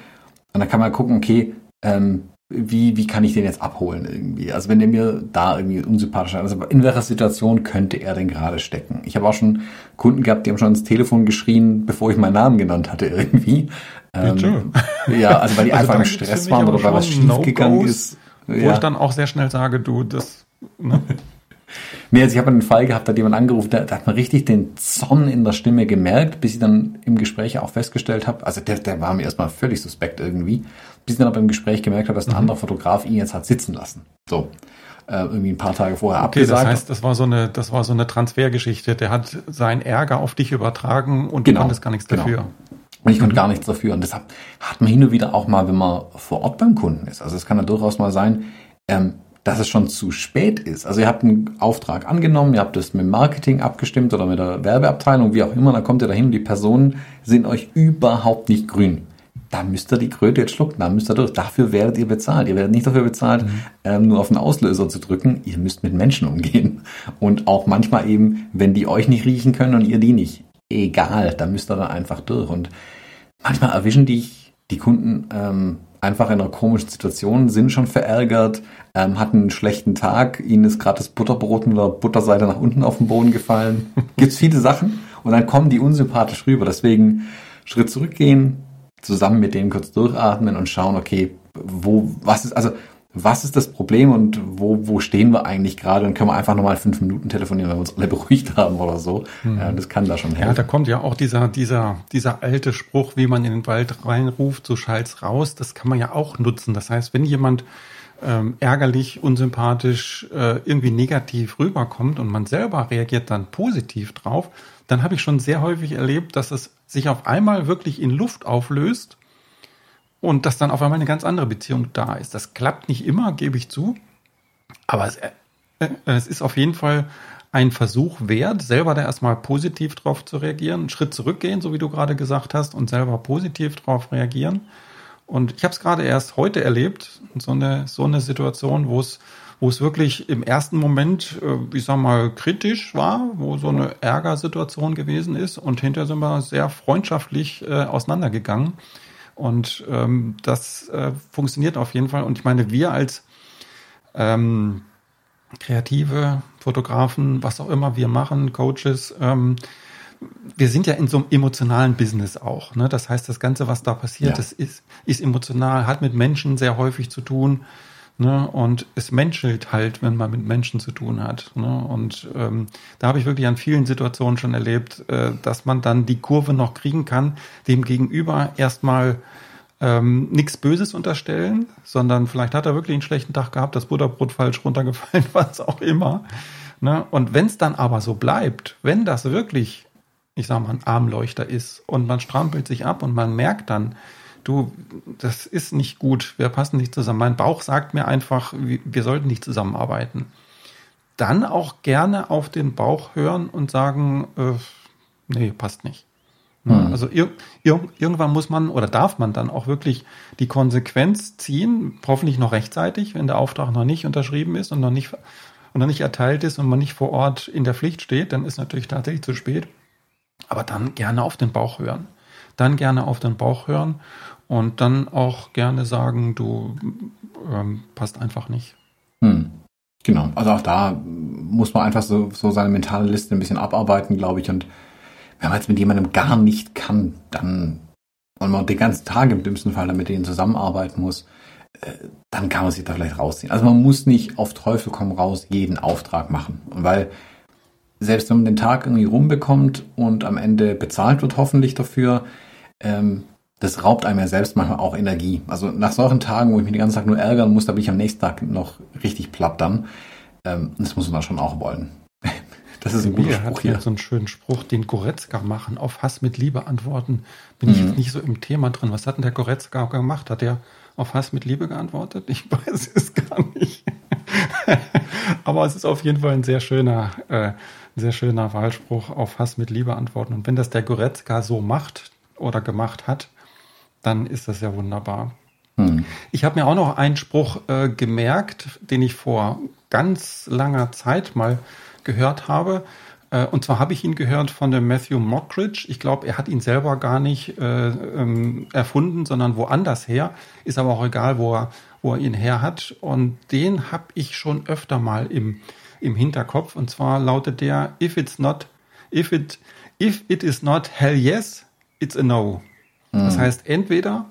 Und dann kann man gucken, okay, ähm, wie, wie kann ich den jetzt abholen irgendwie? Also wenn der mir da irgendwie unsympathisch ist, also in welcher Situation könnte er denn gerade stecken? Ich habe auch schon Kunden gehabt, die haben schon ins Telefon geschrien, bevor ich meinen Namen genannt hatte irgendwie. Ähm, ja, also weil die also einfach im Stress waren oder weil was schiefgegangen ist. Wo ja. ich dann auch sehr schnell sage, du, das... Ne? Nee, also ich habe einen Fall gehabt, da hat jemand angerufen, da, da, hat man richtig den Zorn in der Stimme gemerkt, bis ich dann im Gespräch auch festgestellt habe, also der, der war mir erstmal völlig suspekt irgendwie, bis ich dann aber im Gespräch gemerkt habe, dass ein mhm. anderer Fotograf ihn jetzt hat sitzen lassen. So. äh, irgendwie ein paar Tage vorher okay, abgesagt. Das heißt, das war so eine, das war so eine Transfergeschichte. Der hat seinen Ärger auf dich übertragen und genau, du konntest gar nichts genau. dafür. Und ich konnte mhm. gar nichts dafür. Und deshalb hat man hin und wieder auch mal, wenn man vor Ort beim Kunden ist. Also es kann ja durchaus mal sein, ähm, dass es schon zu spät ist. Also ihr habt einen Auftrag angenommen, ihr habt es mit Marketing abgestimmt oder mit der Werbeabteilung, wie auch immer, dann kommt ihr dahin und die Personen sind euch überhaupt nicht grün. Da müsst ihr die Kröte jetzt schlucken, da müsst ihr durch. Dafür werdet ihr bezahlt. Ihr werdet nicht dafür bezahlt, mhm. ähm, nur auf den Auslöser zu drücken. Ihr müsst mit Menschen umgehen. Und auch manchmal eben, wenn die euch nicht riechen können und ihr die nicht. Egal, da müsst ihr dann einfach durch. Und manchmal erwischen die, die Kunden ähm, einfach in einer komischen Situation, sind schon verärgert, ähm, hatten einen schlechten Tag, ihnen ist gerade das Butterbrot mit der Butterseite nach unten auf den Boden gefallen. Gibt's viele Sachen und dann kommen die unsympathisch rüber. Deswegen Schritt zurückgehen, zusammen mit denen kurz durchatmen und schauen, okay, wo, was ist, also was ist das Problem und wo, wo stehen wir eigentlich gerade und können wir einfach nochmal fünf Minuten telefonieren, wenn wir uns alle beruhigt haben oder so. Mhm. Ja, das kann da schon helfen. Ja, da kommt ja auch dieser, dieser, dieser alte Spruch, wie man in den Wald reinruft, so schallt's raus. Das kann man ja auch nutzen. Das heißt, wenn jemand ähm, ärgerlich, unsympathisch, äh, irgendwie negativ rüberkommt und man selber reagiert dann positiv drauf, dann habe ich schon sehr häufig erlebt, dass es sich auf einmal wirklich in Luft auflöst und dass dann auf einmal eine ganz andere Beziehung da ist. Das klappt nicht immer, gebe ich zu, aber es, äh, äh, es ist auf jeden Fall ein Versuch wert, selber da erstmal positiv drauf zu reagieren, einen Schritt zurückgehen, so wie du gerade gesagt hast, und selber positiv drauf reagieren. Und ich habe es gerade erst heute erlebt, so eine, so eine Situation, wo es wo es wirklich im ersten Moment, äh, ich sag mal, kritisch war, wo so eine Ärgersituation gewesen ist und hinterher sind wir sehr freundschaftlich äh, auseinandergegangen. Und ähm, das äh, funktioniert auf jeden Fall. Und ich meine, wir als ähm, kreative Fotografen, was auch immer wir machen, Coaches, ähm, wir sind ja in so einem emotionalen Business auch. Ne? Das heißt, das Ganze, was da passiert, ja. das ist, ist emotional, hat mit Menschen sehr häufig zu tun. Ne? Und es menschelt halt, wenn man mit Menschen zu tun hat. Ne? Und ähm, da habe ich wirklich an vielen Situationen schon erlebt, äh, dass man dann die Kurve noch kriegen kann, dem Gegenüber erstmal ähm, nichts Böses unterstellen, sondern vielleicht hat er wirklich einen schlechten Tag gehabt, das Butterbrot falsch runtergefallen, was auch immer. Ne? Und wenn es dann aber so bleibt, wenn das wirklich, ich sag mal, ein Armleuchter ist und man strampelt sich ab und man merkt dann, du, das ist nicht gut, wir passen nicht zusammen. Mein Bauch sagt mir einfach, wir sollten nicht zusammenarbeiten. Dann auch gerne auf den Bauch hören und sagen, äh, nee, passt nicht. Mhm. Also ir ir irgendwann muss man oder darf man dann auch wirklich die Konsequenz ziehen, hoffentlich noch rechtzeitig, wenn der Auftrag noch nicht unterschrieben ist und noch nicht, und noch nicht erteilt ist und man nicht vor Ort in der Pflicht steht, dann ist natürlich tatsächlich zu spät. Aber dann gerne auf den Bauch hören. Dann gerne auf den Bauch hören und dann auch gerne sagen, du ähm, passt einfach nicht. Hm. Genau, also auch da muss man einfach so, so seine mentale Liste ein bisschen abarbeiten, glaube ich. Und wenn man jetzt mit jemandem gar nicht kann, dann und man den ganzen Tag im dümmsten Fall dann mit denen zusammenarbeiten muss, äh, dann kann man sich da vielleicht rausziehen. Also man muss nicht auf Teufel komm raus jeden Auftrag machen. Und weil selbst wenn man den Tag irgendwie rumbekommt und am Ende bezahlt wird hoffentlich dafür, ähm, das raubt einem ja selbst manchmal auch Energie. Also nach solchen Tagen, wo ich mich den ganzen Tag nur ärgern muss, da bin ich am nächsten Tag noch richtig platt dann. Ähm, das muss man schon auch wollen. Das ist ein guter Spruch hat hier. so einen schönen Spruch, den Goretzka machen, auf Hass mit Liebe antworten. Bin mhm. ich jetzt nicht so im Thema drin. Was hat denn der Goretzka gemacht? Hat er auf Hass mit Liebe geantwortet? Ich weiß es gar nicht. Aber es ist auf jeden Fall ein sehr schöner, äh, sehr schöner Wahlspruch, auf Hass mit Liebe antworten. Und wenn das der Goretzka so macht oder gemacht hat, dann ist das ja wunderbar. Hm. Ich habe mir auch noch einen Spruch äh, gemerkt, den ich vor ganz langer Zeit mal gehört habe. Äh, und zwar habe ich ihn gehört von dem Matthew Mockridge. Ich glaube, er hat ihn selber gar nicht äh, ähm, erfunden, sondern woanders her. Ist aber auch egal, wo er, wo er ihn her hat. Und den habe ich schon öfter mal im, im Hinterkopf. Und zwar lautet der, if it's not, if it, if it is not hell yes, it's a no. Mhm. Das heißt, entweder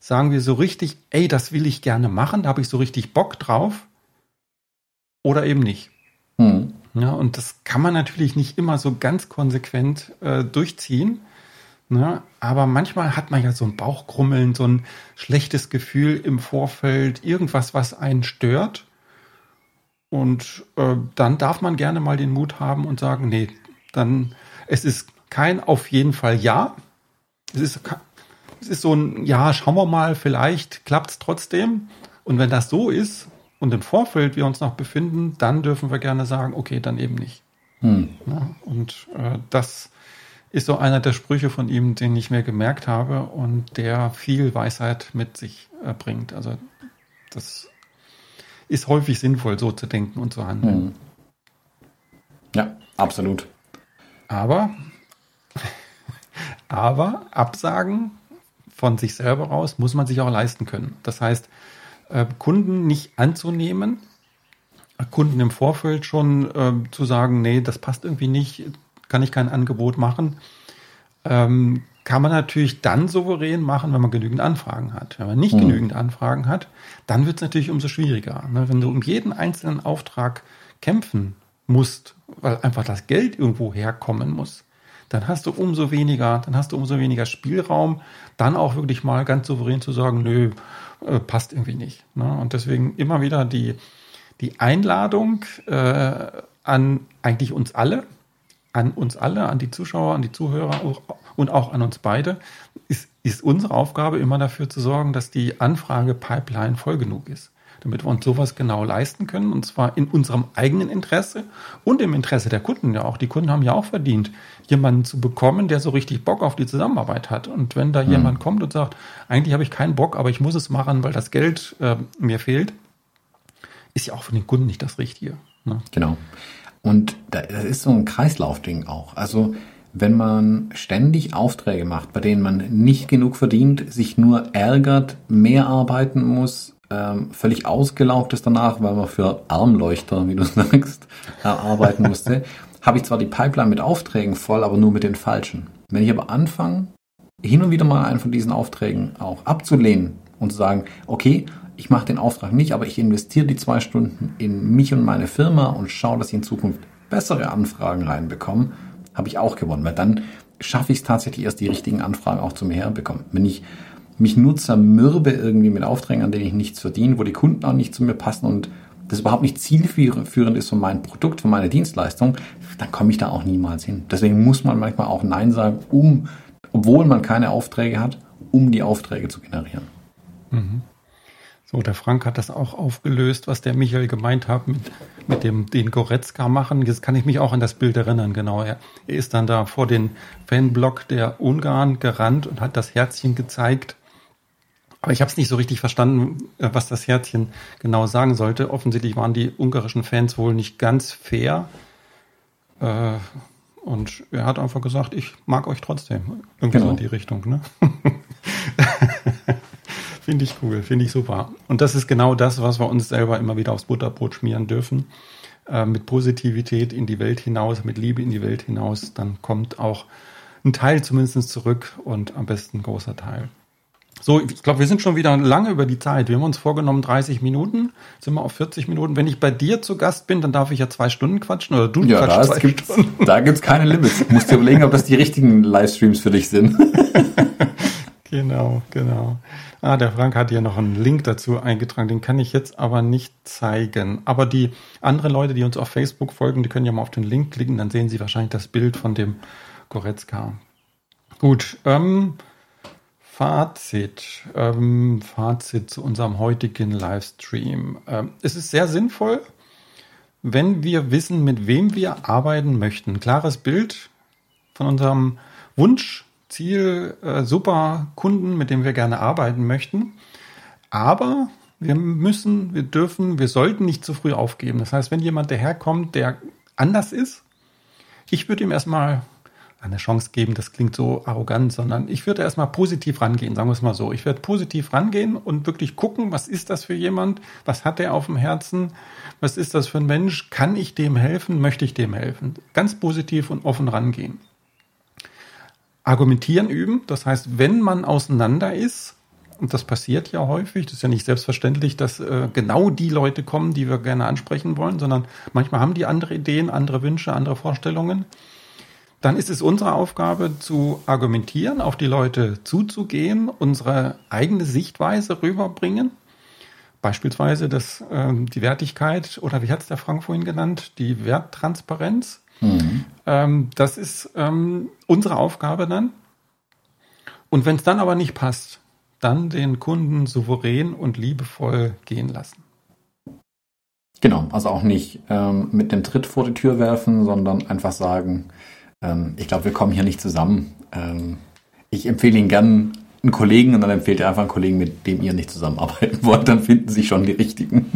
sagen wir so richtig, ey, das will ich gerne machen, da habe ich so richtig Bock drauf, oder eben nicht. Mhm. Ja, und das kann man natürlich nicht immer so ganz konsequent äh, durchziehen. Ne? Aber manchmal hat man ja so ein Bauchkrummeln, so ein schlechtes Gefühl im Vorfeld, irgendwas, was einen stört. Und äh, dann darf man gerne mal den Mut haben und sagen, nee, dann, es ist kein auf jeden Fall Ja. Es ist, es ist so ein, ja, schauen wir mal, vielleicht klappt es trotzdem. Und wenn das so ist und im Vorfeld wir uns noch befinden, dann dürfen wir gerne sagen, okay, dann eben nicht. Hm. Ja, und äh, das ist so einer der Sprüche von ihm, den ich mir gemerkt habe und der viel Weisheit mit sich äh, bringt. Also das ist häufig sinnvoll, so zu denken und zu handeln. Hm. Ja, absolut. Aber, aber Absagen von sich selber raus muss man sich auch leisten können. Das heißt, äh, Kunden nicht anzunehmen, Kunden im Vorfeld schon äh, zu sagen, nee, das passt irgendwie nicht, kann ich kein Angebot machen. Ähm, kann man natürlich dann souverän machen, wenn man genügend Anfragen hat. Wenn man nicht mhm. genügend Anfragen hat, dann wird es natürlich umso schwieriger. Ne? Wenn du um jeden einzelnen Auftrag kämpfen musst, weil einfach das Geld irgendwo herkommen muss, dann hast du umso weniger, dann hast du umso weniger Spielraum, dann auch wirklich mal ganz souverän zu sagen, nö, äh, passt irgendwie nicht. Ne? Und deswegen immer wieder die, die Einladung äh, an eigentlich uns alle, an uns alle, an die Zuschauer, an die Zuhörer und auch an uns beide, ist, ist unsere Aufgabe immer dafür zu sorgen, dass die Anfrage-Pipeline voll genug ist damit wir uns sowas genau leisten können und zwar in unserem eigenen Interesse und im Interesse der Kunden ja auch. Die Kunden haben ja auch verdient, jemanden zu bekommen, der so richtig Bock auf die Zusammenarbeit hat. Und wenn da mhm. jemand kommt und sagt, eigentlich habe ich keinen Bock, aber ich muss es machen, weil das Geld äh, mir fehlt, ist ja auch für den Kunden nicht das Richtige. Ne? Genau. Und das ist so ein Kreislaufding auch. Also wenn man ständig Aufträge macht, bei denen man nicht genug verdient, sich nur ärgert, mehr arbeiten muss, ähm, völlig ausgelaugt ist danach, weil man für Armleuchter, wie du sagst, äh, arbeiten musste, habe ich zwar die Pipeline mit Aufträgen voll, aber nur mit den falschen. Wenn ich aber anfange, hin und wieder mal einen von diesen Aufträgen auch abzulehnen und zu sagen, okay, ich mache den Auftrag nicht, aber ich investiere die zwei Stunden in mich und meine Firma und schaue, dass ich in Zukunft bessere Anfragen reinbekomme, habe ich auch gewonnen, weil dann schaffe ich es tatsächlich erst, die richtigen Anfragen auch zu mir herbekommen. Wenn ich mich nur zermürbe irgendwie mit Aufträgen, an denen ich nichts verdiene, wo die Kunden auch nicht zu mir passen und das überhaupt nicht zielführend ist für mein Produkt, für meine Dienstleistung, dann komme ich da auch niemals hin. Deswegen muss man manchmal auch Nein sagen, um, obwohl man keine Aufträge hat, um die Aufträge zu generieren. Mhm. So, der Frank hat das auch aufgelöst, was der Michael gemeint hat mit, mit dem, den Goretzka machen. Jetzt kann ich mich auch an das Bild erinnern, genau. Er, er ist dann da vor den Fanblock der Ungarn gerannt und hat das Herzchen gezeigt. Aber ich habe es nicht so richtig verstanden, äh, was das Herzchen genau sagen sollte. Offensichtlich waren die ungarischen Fans wohl nicht ganz fair. Äh, und er hat einfach gesagt, ich mag euch trotzdem. Irgendwie genau. so in die Richtung, ne? Finde ich cool, finde ich super. Und das ist genau das, was wir uns selber immer wieder aufs Butterbrot schmieren dürfen. Äh, mit Positivität in die Welt hinaus, mit Liebe in die Welt hinaus, dann kommt auch ein Teil zumindest zurück und am besten ein großer Teil. So, ich glaube, wir sind schon wieder lange über die Zeit. Wir haben uns vorgenommen 30 Minuten, sind wir auf 40 Minuten. Wenn ich bei dir zu Gast bin, dann darf ich ja zwei Stunden quatschen oder du ja, quatschst zwei gibt's, Stunden. Da gibt's keine Limits. Du musst dir überlegen, ob das die richtigen Livestreams für dich sind. genau, genau. Ah, der Frank hat hier noch einen Link dazu eingetragen, den kann ich jetzt aber nicht zeigen. Aber die anderen Leute, die uns auf Facebook folgen, die können ja mal auf den Link klicken, dann sehen sie wahrscheinlich das Bild von dem Goretzka. Gut, ähm, Fazit, ähm, Fazit zu unserem heutigen Livestream. Ähm, es ist sehr sinnvoll, wenn wir wissen, mit wem wir arbeiten möchten. Klares Bild von unserem Wunsch, Ziel, äh, super Kunden, mit dem wir gerne arbeiten möchten. Aber wir müssen, wir dürfen, wir sollten nicht zu früh aufgeben. Das heißt, wenn jemand daherkommt, der anders ist, ich würde ihm erstmal eine Chance geben, das klingt so arrogant, sondern ich würde erstmal positiv rangehen, sagen wir es mal so. Ich werde positiv rangehen und wirklich gucken, was ist das für jemand, was hat er auf dem Herzen, was ist das für ein Mensch, kann ich dem helfen, möchte ich dem helfen. Ganz positiv und offen rangehen. Argumentieren üben. Das heißt, wenn man auseinander ist, und das passiert ja häufig, das ist ja nicht selbstverständlich, dass äh, genau die Leute kommen, die wir gerne ansprechen wollen, sondern manchmal haben die andere Ideen, andere Wünsche, andere Vorstellungen. Dann ist es unsere Aufgabe zu argumentieren, auf die Leute zuzugehen, unsere eigene Sichtweise rüberbringen Beispielsweise das, ähm, die Wertigkeit oder wie hat es der Frank vorhin genannt, die Werttransparenz. Mhm. Das ist ähm, unsere Aufgabe dann. Und wenn es dann aber nicht passt, dann den Kunden souverän und liebevoll gehen lassen. Genau, also auch nicht ähm, mit dem Tritt vor die Tür werfen, sondern einfach sagen, ähm, ich glaube, wir kommen hier nicht zusammen. Ähm, ich empfehle Ihnen gern einen Kollegen und dann empfehlt ihr einfach einen Kollegen, mit dem ihr nicht zusammenarbeiten wollt, dann finden sich schon die richtigen.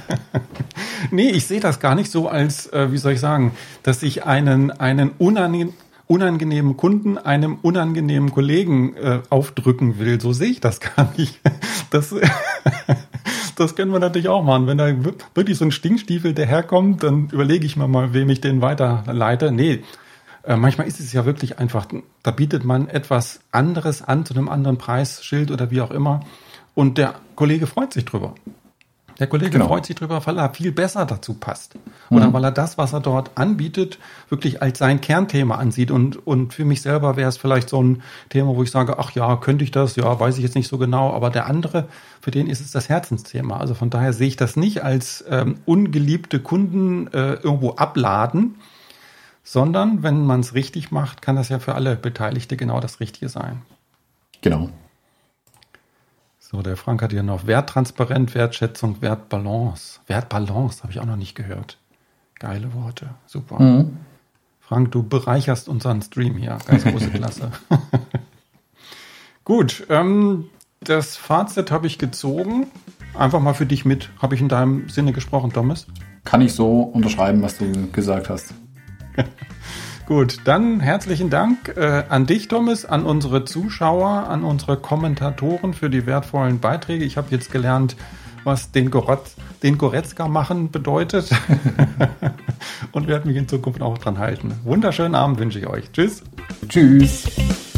nee, ich sehe das gar nicht so als, äh, wie soll ich sagen, dass ich einen, einen unangenehmen unangenehmen Kunden einem unangenehmen Kollegen äh, aufdrücken will. So sehe ich das gar nicht. Das, das können wir natürlich auch machen. Wenn da wirklich so ein Stinkstiefel daherkommt, dann überlege ich mir mal, wem ich den weiterleite. Nee, äh, manchmal ist es ja wirklich einfach, da bietet man etwas anderes an zu einem anderen Preisschild oder wie auch immer. Und der Kollege freut sich drüber. Der Kollege genau. freut sich drüber, weil er viel besser dazu passt. Oder mhm. weil er das, was er dort anbietet, wirklich als sein Kernthema ansieht. Und, und für mich selber wäre es vielleicht so ein Thema, wo ich sage, ach ja, könnte ich das? Ja, weiß ich jetzt nicht so genau. Aber der andere, für den ist es das Herzensthema. Also von daher sehe ich das nicht als ähm, ungeliebte Kunden äh, irgendwo abladen, sondern wenn man es richtig macht, kann das ja für alle Beteiligte genau das Richtige sein. Genau. So, der Frank hat hier noch Werttransparent, Wertschätzung, Wertbalance. Wertbalance habe ich auch noch nicht gehört. Geile Worte, super. Mhm. Frank, du bereicherst unseren Stream hier. Ganz große Klasse. Gut, ähm, das Fazit habe ich gezogen. Einfach mal für dich mit. Habe ich in deinem Sinne gesprochen, Thomas? Kann ich so unterschreiben, was du gesagt hast. Gut, dann herzlichen Dank äh, an dich, Thomas, an unsere Zuschauer, an unsere Kommentatoren für die wertvollen Beiträge. Ich habe jetzt gelernt, was den, Goretz, den Goretzka machen bedeutet und werde mich in Zukunft auch dran halten. Wunderschönen Abend wünsche ich euch. Tschüss. Tschüss.